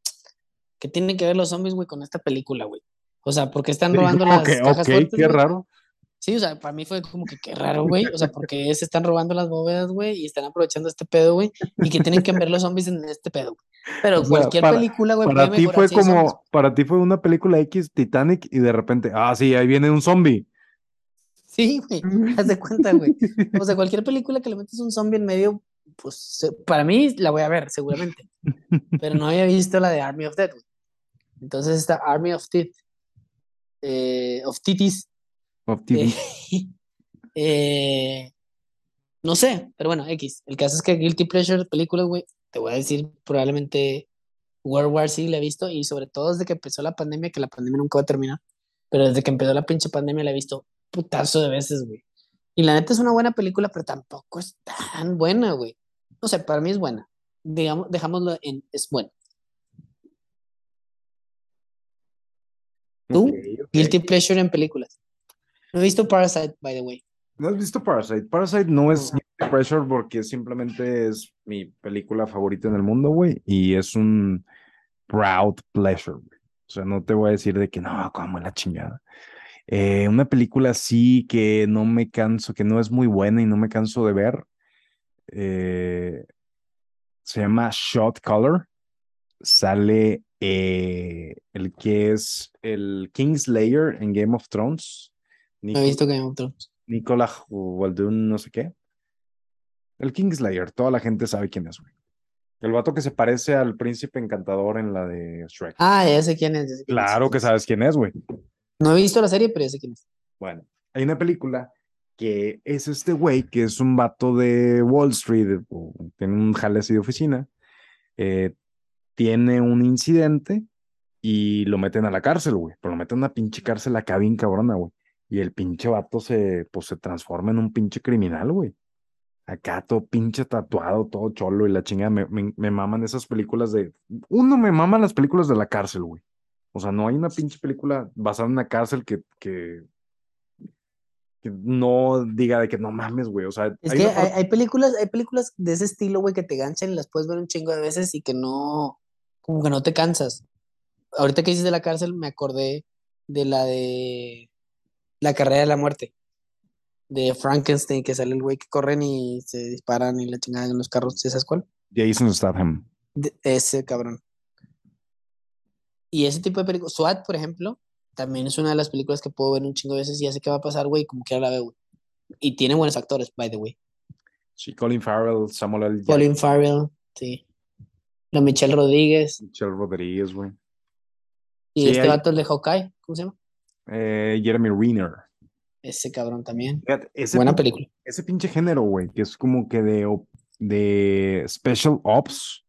¿qué tienen que ver los zombies, güey, con esta película, güey? O sea, ¿por qué están <laughs> robando como las que, cajas ok, fuertes, qué raro. Sí, o sea, para mí fue como que qué raro, güey. O sea, porque se están robando las bóvedas, güey, y están aprovechando este pedo, güey, y que tienen que ver los zombies en este pedo. güey. Pero O sea, cualquier para- película, güey, Para puede ti fue zombies. como, para ti fue una película X Titanic y de repente, ah, sí, ahí viene un zombie. Sí, güey, <laughs> haz de cuenta, güey. O sea, cualquier película que le metes un zombie en medio, pues para mí la voy a ver, seguramente. Pero no había visto la de Army of Dead, güey. Entonces esta Army of Teeth, eh, of Titis. Eh, <laughs> eh, no sé, pero bueno, X. El caso es que Guilty Pleasure películas, güey, te voy a decir, probablemente World War sí la he visto y sobre todo desde que empezó la pandemia, que la pandemia nunca va a terminar, pero desde que empezó la pinche pandemia la he visto putazo de veces, güey. Y la neta es una buena película, pero tampoco es tan buena, güey. No sé, para mí es buena. Digamos, dejámoslo en es buena. ¿Tú? Guilty Pleasure en películas. No he visto Parasite, by the way. ¿No has visto Parasite? Parasite no es No. pleasure porque simplemente es mi película favorita en el mundo, güey, y es un proud pleasure, güey. O sea, no te voy a decir de que no, como la chingada. Eh, una película así que no me canso, que no es muy buena y no me canso de ver. eh, se llama Shot Color. Sale eh, el que es el Kingslayer en Game of Thrones. No he visto Game of Thrones. Nicolas Waldun, no sé qué. El Kingslayer, toda la gente sabe quién es, güey. El vato que se parece al príncipe encantador en la de Shrek. Ah, ya sé quién es. ya sé quién es. claro que sabes quién es, güey. No he visto la serie, pero ya sé quién es. Bueno, hay una película que es este güey que es un vato de Wall Street, tiene un jale así de oficina, eh, tiene un incidente y lo meten a la cárcel, güey, pero lo meten a una pinche cárcel acá bien cabrona, güey. Y el pinche vato se, pues, se transforma en un pinche criminal, güey. Acá todo pinche tatuado, todo cholo y la chingada. Me, me, me maman esas películas de... Uno me maman las películas de la cárcel, güey. O sea, no hay una pinche película basada en una cárcel que, que, que no diga de que no mames, güey. O sea, Es hay que una hay, parte- hay películas, hay películas de ese estilo, güey, que te ganchan y las puedes ver un chingo de veces y que no, como que no te cansas. Ahorita que dices de la cárcel, me acordé de la de La carrera de la muerte, de Frankenstein, que sale el güey que corren y se disparan y la chingada en los carros, ¿sí ¿sabes cuál? Jason Statham. De- ese cabrón. Y ese tipo de películas, SWAT, por ejemplo, también es una de las películas que puedo ver un chingo de veces y ya sé qué va a pasar, güey, como quiera la veo, güey. Y tiene buenos actores, by the way. Sí, Colin Farrell, Samuel L. Jackson, Colin Farrell, sí. La Michelle Rodríguez. Michelle Rodríguez, güey. Y Sí, este hay- vato el de Hawkeye, ¿cómo se llama? Eh, Jeremy Renner. Ese cabrón también. Fíjate, ese Buena película. ese pinche género, güey, que es como que de, de Special Ops,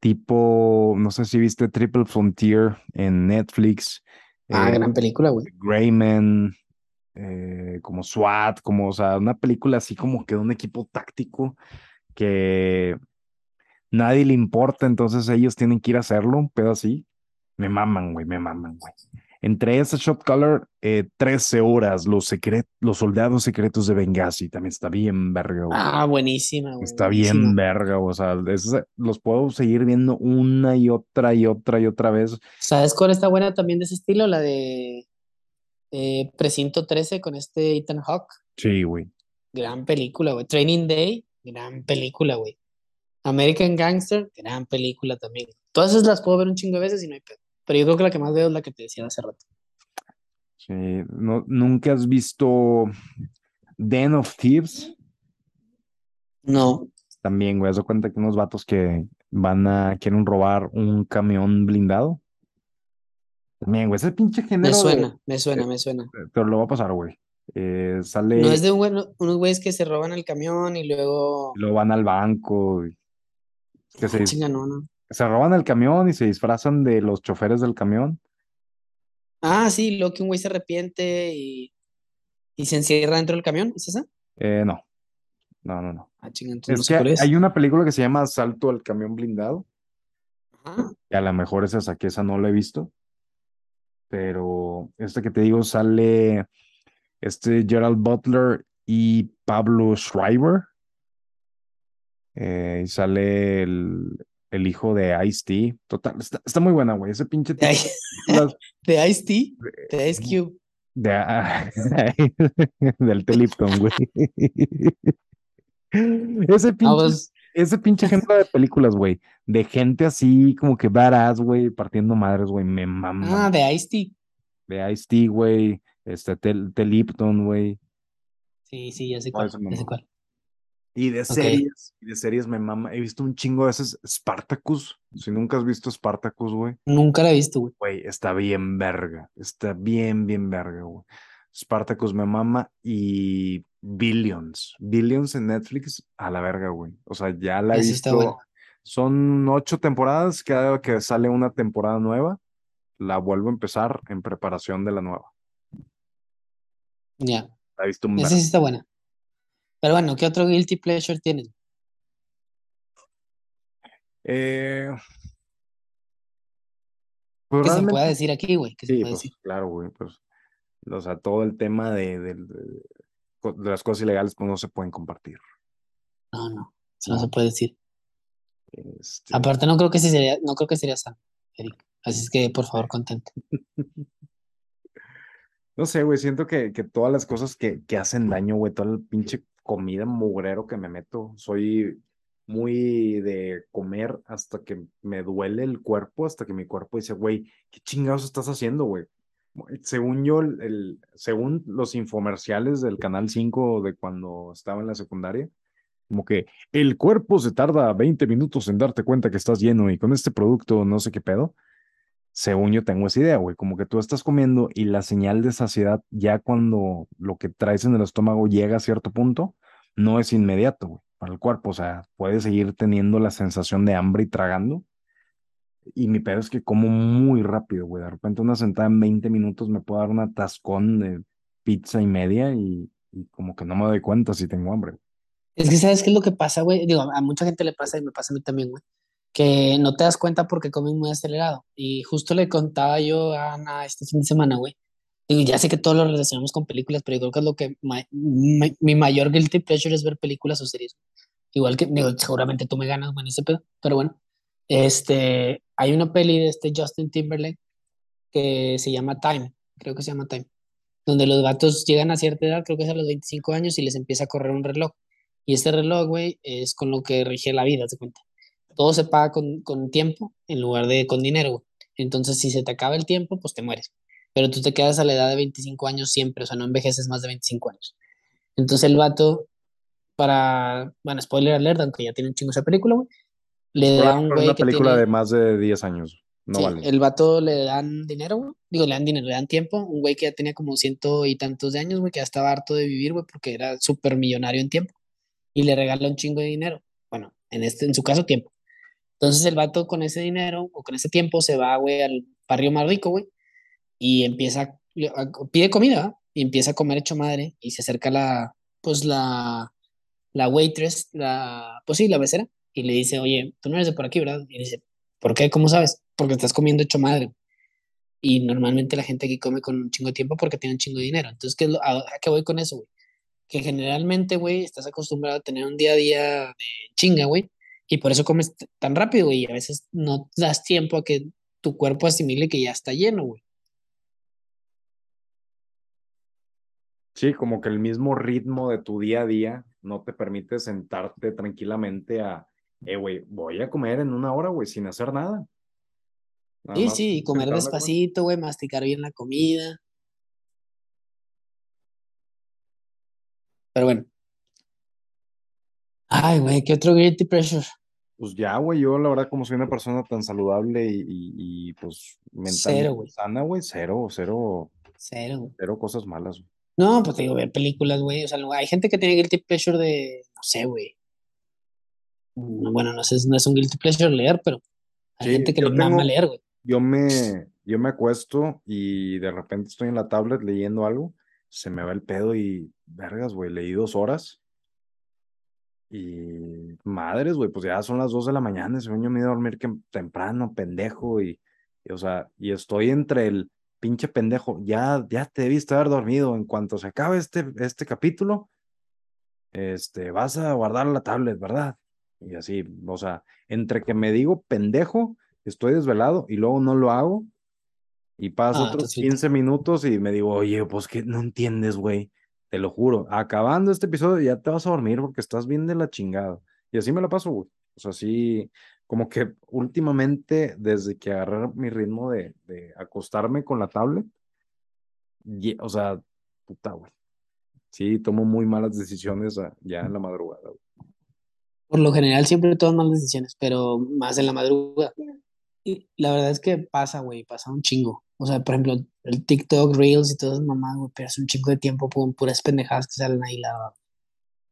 tipo, no sé si viste Triple Frontier en Netflix, Ah, eh, gran película, güey. Greyman, eh, como SWAT, como, o sea, una película así como que de un equipo táctico que nadie le importa, entonces ellos tienen que ir a hacerlo, un pedo así. Me maman, güey, me maman, güey. Entre ese Shot Color, eh, 13 horas, los, secret los soldados secretos de Benghazi, también está bien verga, güey. Ah, buenísima, güey. Está buenísima. bien verga, o sea, los puedo seguir viendo una y otra y otra y otra vez. ¿Sabes cuál está buena también de ese estilo? La de eh, Precinto 13 con este Ethan Hawke. Sí, güey. Gran película, güey. Training Day, gran película, güey. American Gangster, gran película también. Todas esas las puedo ver un chingo de veces y no hay pedo. Pero yo creo que la que más veo es la que te decía hace rato. Sí, no, ¿Nunca has visto Den of Thieves? No, También, güey, haz de cuenta que unos vatos que van a, quieren robar un camión blindado. También, güey, ese pinche me género de- suena, me suena, me suena. pero lo va a pasar, güey. Eh, sale, No es de un güey- unos güeyes que se roban el camión y luego. luego van al banco, y- que se, Ah, chinga, no, no. Se roban el camión y se disfrazan de los choferes del camión. Ah, sí, luego que un güey se arrepiente y, y se encierra dentro del camión, ¿es esa? Eh, no, no, no, no. Ah, chinga, entonces no Es sé que cuál es. hay una película que se llama Asalto al camión blindado. Ajá. que a lo mejor es esa, que esa no la he visto. Pero este que te digo sale este Gerald Butler y Pablo Schreiber. Eh, y sale el, el hijo de Ice-T. Total, está, está muy buena, güey. Ese pinche de <laughs> Ice-T, de Ice Cube. de, ah, <laughs> del T. Lipton, güey. <laughs> Ese Ah, pinche pues, ese pinche género de películas, güey, de gente así como que badass, güey, partiendo madres, güey, me mama. ah, de Ice-T. De Ice-T, güey, este, Tel, Tel Lipton, güey. Sí, sí, ya sé cuál, ya sé cuál. Y de series, y de series me mama. He visto un chingo de veces Spartacus. Si nunca has visto Spartacus, güey, Nunca la he visto, güey. güey, está bien verga. Está bien, bien verga, güey. Spartacus me mama y Billions. Billions en Netflix, a la verga, güey. O sea, ya la he está visto. buena. Son ocho temporadas. Cada que sale una temporada nueva, la vuelvo a empezar en preparación de la nueva. Ya, La he visto un esa sí está buena. Pero bueno, ¿qué otro guilty pleasure tienen? Eh, pues Que se pueda decir aquí, güey, Sí, pues decir. claro, güey, pues, o sea, todo el tema de, de- de- de las cosas ilegales, pues no se pueden compartir. No, no, eso no No. se puede decir. Este, Aparte, no creo que sería, no creo que sería sano, Eric. Así es que, por favor, contente. <laughs> no sé, güey, siento que, que todas las cosas que, que hacen daño, güey, todo el pinche comida mugrero que me meto. Soy muy de comer hasta que me duele el cuerpo, hasta que mi cuerpo dice, güey, ¿qué chingados estás haciendo, güey? Según yo, el, según los infomerciales del Canal 5 de cuando estaba en la secundaria, como que el cuerpo se tarda 20 minutos en darte cuenta que estás lleno y con este producto no sé qué pedo. Según yo tengo esa idea, güey, como que tú estás comiendo y la señal de saciedad ya cuando lo que traes en el estómago llega a cierto punto, no es inmediato, güey, para el cuerpo. O sea, puedes seguir teniendo la sensación de hambre y tragando. Y mi pedo es que como muy rápido, güey. De repente una sentada en 20 minutos me puedo dar un atascón de pizza y media y, y como que no me doy cuenta si tengo hambre. Es que, ¿sabes qué es lo que pasa, güey? Digo, a mucha gente le pasa y me pasa a mí también, güey. Que no te das cuenta porque comes muy acelerado. Y justo le contaba yo a Ana este fin de semana, güey. Y ya sé que todos lo relacionamos con películas, pero yo creo que es lo que mi mayor guilty pleasure es ver películas o series. Igual que, digo, seguramente tú me ganas, bueno, ese pedo. Pero bueno, este, hay una peli de este Justin Timberlake que se llama Time, creo que se llama Time, donde los gatos llegan a cierta edad, creo que es a los 25 años, y les empieza a correr un reloj. Y este reloj, güey, es con lo que rige la vida, ¿te cuenta? Todo se paga con, con tiempo en lugar de con dinero, güey. Entonces, si se te acaba el tiempo, pues te mueres. Pero tú te quedas a la edad de 25 años siempre, o sea, no envejeces más de 25 años. Entonces el vato, para, bueno, spoiler alert, aunque ya tiene un chingo esa película, güey, le da un güey una película de más de 10 años. No vale. El vato le dan dinero, güey. Digo, le dan dinero, le dan tiempo. Un güey que ya tenía como ciento y tantos de años, güey, que ya estaba harto de vivir, güey, porque era súper millonario en tiempo y le regala un chingo de dinero. Bueno, en, este, en su caso, tiempo. Entonces el vato con ese dinero o con ese tiempo se va, güey, al barrio más rico, güey, y empieza, pide comida, y empieza a comer hecho madre, y se acerca la, pues la, la waitress, la, pues sí, la becera, y le dice, oye, tú no eres de por aquí, ¿verdad? Y dice, ¿por qué? ¿Cómo sabes? Porque estás comiendo hecho madre. Y normalmente la gente aquí come con un chingo de tiempo porque tiene un chingo de dinero. Entonces, ¿qué ¿a, qué voy con eso, güey? que generalmente, güey, estás acostumbrado a tener un día a día de chinga, güey, y por eso comes tan rápido, güey, y a veces no das tiempo a que tu cuerpo asimile que ya está lleno, güey. Sí, como que el mismo ritmo de tu día a día no te permite sentarte tranquilamente a, eh, güey, voy a comer en una hora, güey, sin hacer nada. sí, sí, comer despacito, güey, masticar bien la comida. Pero bueno. Ay, güey, ¿qué otro guilty pressure? Pues ya, güey, yo la verdad como soy una persona tan saludable y, y, pues mentalmente sana, güey, cero, cero. Cero. Cero cosas malas, güey. No, pues te digo, ver películas, güey. O sea, hay gente que tiene guilty pleasure de, no sé, güey. Mm, bueno, no sé, no es un guilty pleasure leer, pero hay gente que le mama leer, güey. Yo me, yo me acuesto y de repente estoy en la tablet leyendo algo se me va el pedo y, vergas, güey, leí dos horas. Y madres, güey, pues ya son las dos de la mañana, se yo me iba a dormir que, temprano, pendejo, y, o sea, y estoy entre el pinche pendejo, ya, ya te debiste haber dormido, en cuanto se acabe este, este capítulo, este, vas a guardar la tablet, ¿verdad? Y así, o sea, entre que me digo pendejo, estoy desvelado y luego no lo hago, y paso ah, otros 15 minutos y me digo, oye, pues que no entiendes, güey. Te lo juro. Acabando este episodio ya te vas a dormir porque estás bien de la chingada. Y así me la paso, güey. O sea, sí, como que últimamente, desde que agarré mi ritmo de, de acostarme con la tablet, o sea, puta, güey. Sí, tomo muy malas decisiones ah, ya en la madrugada. Por lo general siempre tomas malas decisiones, pero más en la madrugada. Y la verdad es que pasa, güey, pasa un chingo. O sea, por ejemplo, el TikTok, Reels y todas esas mamadas, güey, pero es un chingo de tiempo con puras pendejadas que salen ahí la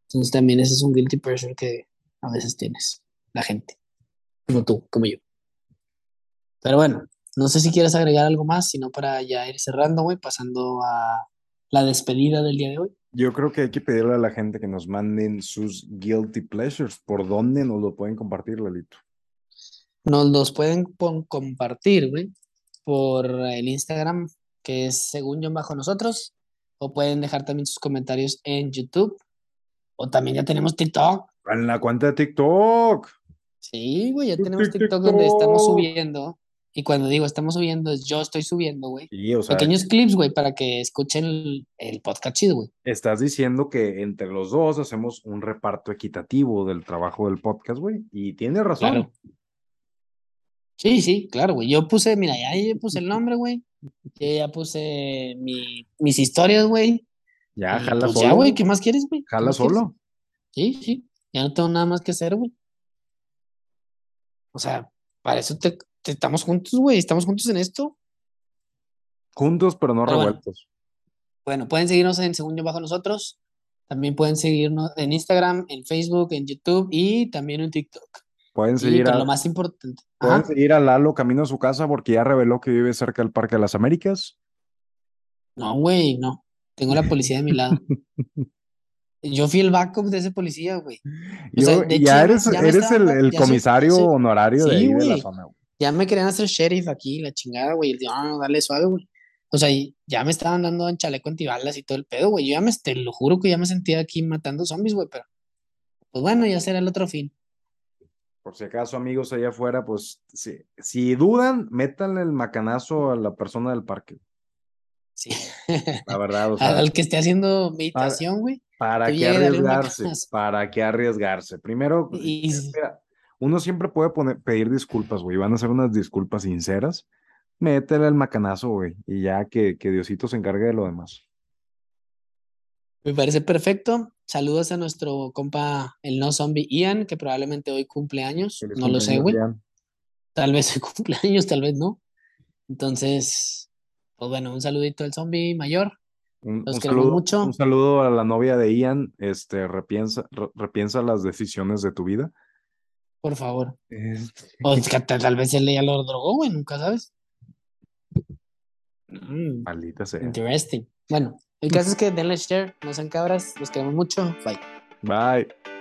Entonces también ese es un guilty pressure que a veces tienes, la gente. Como tú, como yo. Pero bueno, no sé si quieres agregar algo más, sino para ya ir cerrando, güey, pasando a la despedida del día de hoy. Yo creo que hay que pedirle a la gente que nos manden sus guilty pleasures. ¿Por dónde nos lo pueden compartir, Lalito? Nos los pueden compartir, güey, por el Instagram, que es según yo bajo nosotros, o pueden dejar también sus comentarios en YouTube, o también ya tenemos TikTok. En la cuenta de TikTok. Sí, güey, ya tenemos TikTok, donde estamos subiendo Y cuando digo estamos subiendo, es yo estoy subiendo, güey. Sí, o sea, Pequeños clips, güey, para que escuchen el, el podcast chido, güey. estás diciendo que entre los dos hacemos un reparto equitativo del trabajo del podcast, güey. Y tienes razón. Claro. Sí, sí, claro, güey. Yo puse, mira, ya puse el nombre, güey. Yo ya puse mi, mis historias, güey. Ya, Y, jala pues solo. ya, güey, ¿qué más quieres, güey? ¿Qué Jala quieres? solo. Sí, sí. Ya no tengo nada más que hacer, güey. O sea, para eso te, te- estamos juntos, güey. Estamos juntos en esto. Juntos, pero no Pero bueno. revueltos. Bueno, pueden seguirnos en Según Yo Bajo Nosotros. También pueden seguirnos en Instagram, en Facebook, en YouTube y también en TikTok. Pueden Y seguir a, lo más importante. pueden Ajá. seguir a Lalo camino a su casa porque ya reveló que vive cerca del Parque de las Américas. No, güey, no. Tengo la policía de mi lado. <laughs> Yo fui el backup de ese policía, güey. O sea, Yo- de hecho, ya eres, ya eres el, el ya comisario soy- honorario de ahí de la zona. güey. Ya me querían hacer sheriff aquí, la chingada, güey. No, no, dale suave, güey. O sea, ya me estaban dando en chaleco antibalas y todo el pedo, güey. Yo ya me, te lo juro que ya me sentía aquí matando zombies, güey, pero pues bueno, ya será el otro fin. Por si acaso, amigos allá afuera, pues si, si dudan, métanle el macanazo a la persona del parque. Sí. <laughs> La verdad, o <laughs> Al, sea, al que esté haciendo meditación, güey. ¿para qué arriesgarse? ¿Para qué arriesgarse? Primero, Y, mira, uno siempre puede poner- pedir disculpas, güey. Van a ser unas disculpas sinceras. Métele el macanazo, güey. Y ya que, que Diosito se encargue de lo demás. Me parece perfecto. Saludos a nuestro compa, el no zombie Ian, que probablemente hoy cumple años. No lo sé, güey. Ian. Tal vez hoy <laughs> cumple años, tal vez no. Entonces, pues bueno, un saludito al zombie mayor. Un, Los un queremos saludo, mucho. un saludo a la novia de Ian. Este, repiensa, re- repiensa las decisiones de tu vida. Por favor. Este, O es que tal, tal vez él ya lo drogó, güey, nunca sabes. Mm, Maldita sea. interesting. Bueno, el caso es que denle share, no sean cabras, los queremos mucho. Bye. Bye.